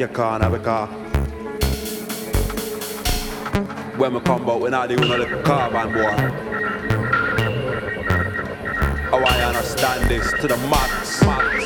and rub out your corner because when we come out, we're not doing the carbon boy. Oh, I understand this to the max, max,